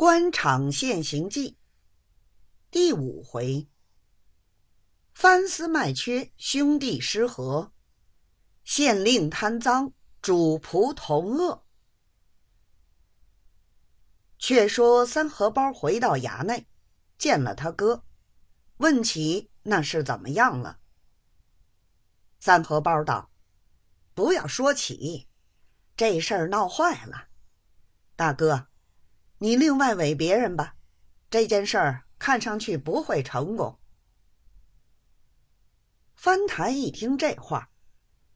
官场现形记第五回：藩司卖缺，兄弟失和；县令贪赃，主仆同恶。却说三荷包回到衙内，见了他哥，问起那是怎么样了。三荷包道：“不要说起，这事儿闹坏了，大哥。”你另外委别人吧，这件事儿看上去不会成功。翻台一听这话，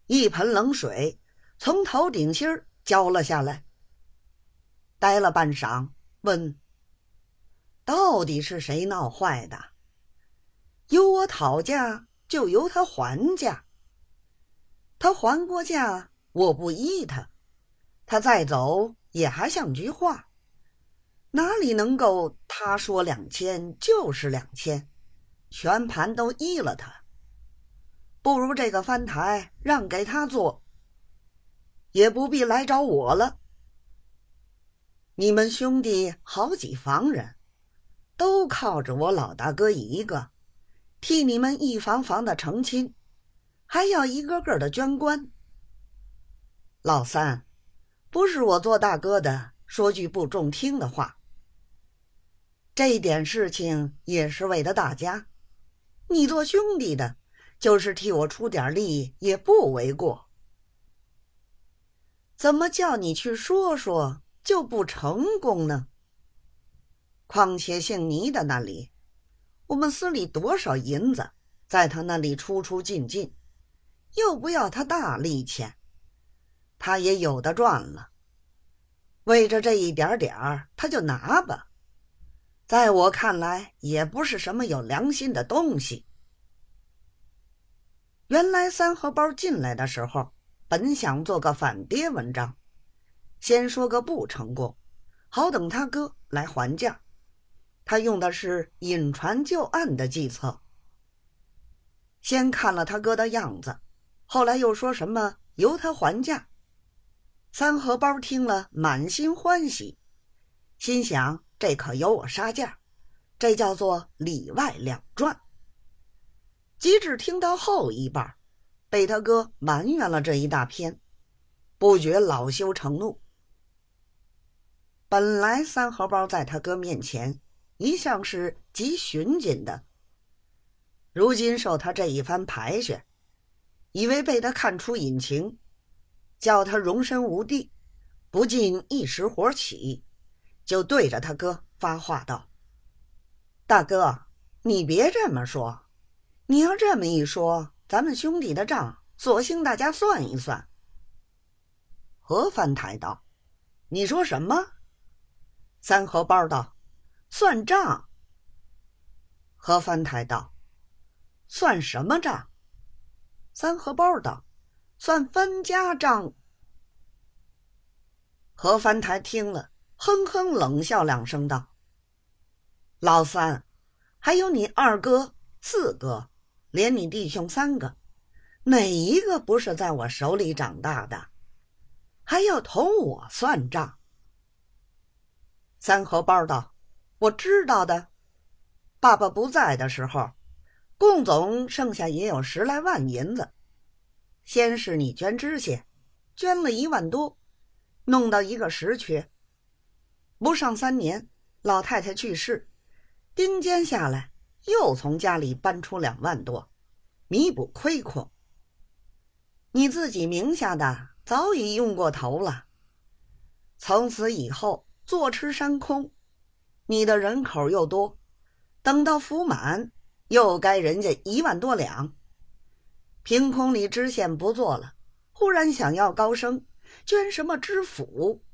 一盆冷水从头顶心儿浇了下来。呆了半晌，问：“到底是谁闹坏的？由我讨价，就由他还价。他还过价，我不依他，他再走也还像句话。”哪里能够他说两千就是两千，全盘都依了他。不如这个翻台让给他做，也不必来找我了。你们兄弟好几房人，都靠着我老大哥一个，替你们一房房的成亲，还要一个个的捐官。老三，不是我做大哥的说句不中听的话。这点事情也是为了大家，你做兄弟的，就是替我出点力也不为过。怎么叫你去说说就不成功呢？况且姓倪的那里，我们司里多少银子在他那里出出进进，又不要他大利钱，他也有的赚了。为着这一点点儿，他就拿吧。在我看来，也不是什么有良心的东西。原来三荷包进来的时候，本想做个反跌文章，先说个不成功，好等他哥来还价。他用的是引船就岸的计策。先看了他哥的样子，后来又说什么由他还价。三荷包听了，满心欢喜，心想。这可由我杀价，这叫做里外两赚。即至听到后一半，被他哥埋怨了这一大篇，不觉恼羞成怒。本来三荷包在他哥面前一向是极巡谨的，如今受他这一番排选，以为被他看出隐情，叫他容身无地，不禁一时火起。就对着他哥发话道：“大哥，你别这么说，你要这么一说，咱们兄弟的账，索性大家算一算。”何翻台道：“你说什么？”三荷包道：“算账。”何翻台道：“算什么账？”三荷包道：“算分家账。”何翻台听了。哼哼冷笑两声，道：“老三，还有你二哥、四哥，连你弟兄三个，哪一个不是在我手里长大的？还要同我算账？”三荷包道：“我知道的。爸爸不在的时候，共总剩下也有十来万银子。先是你捐知县，捐了一万多，弄到一个实缺。”不上三年，老太太去世，丁坚下来，又从家里搬出两万多，弥补亏空。你自己名下的早已用过头了，从此以后坐吃山空。你的人口又多，等到福满，又该人家一万多两。凭空里知县不做了，忽然想要高升，捐什么知府？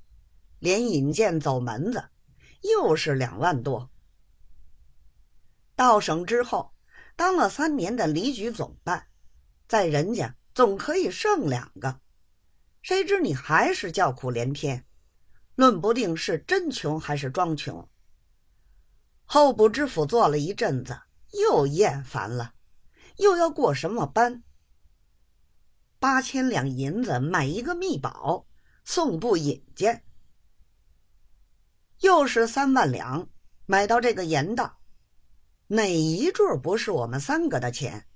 连引荐走门子，又是两万多。到省之后，当了三年的离局总办，在人家总可以剩两个。谁知你还是叫苦连天，论不定是真穷还是装穷。候补知府做了一阵子，又厌烦了，又要过什么班？八千两银子买一个密宝，送部引荐。又是三万两买到这个盐的，哪一坠不是我们三个的钱？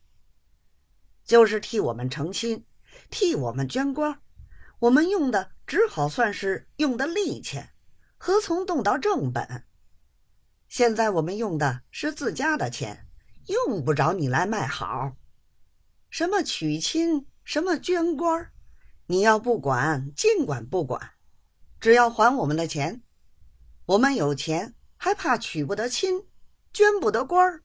就是替我们成亲，替我们捐官，我们用的只好算是用的利钱，何从动到正本？现在我们用的是自家的钱，用不着你来卖好。什么娶亲，什么捐官，你要不管，尽管不管，只要还我们的钱。我们有钱，还怕娶不得亲，捐不得官儿？